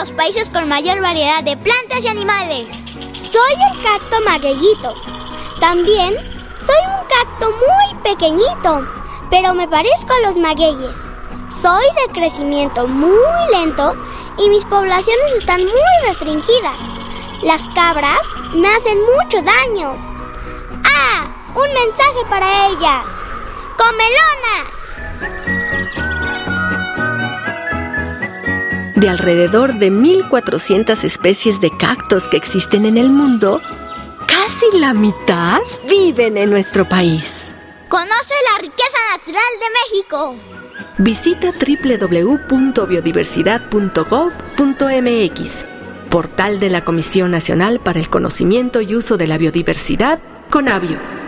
los países con mayor variedad de plantas y animales. Soy el cacto magueyito. También soy un cacto muy pequeñito, pero me parezco a los magueyes. Soy de crecimiento muy lento y mis poblaciones están muy restringidas. Las cabras me hacen mucho daño. ¡Ah! Un mensaje para ellas. ¡Comelonas! De alrededor de 1.400 especies de cactos que existen en el mundo, casi la mitad viven en nuestro país. Conoce la riqueza natural de México. Visita www.biodiversidad.gov.mx, portal de la Comisión Nacional para el Conocimiento y Uso de la Biodiversidad, CONABIO.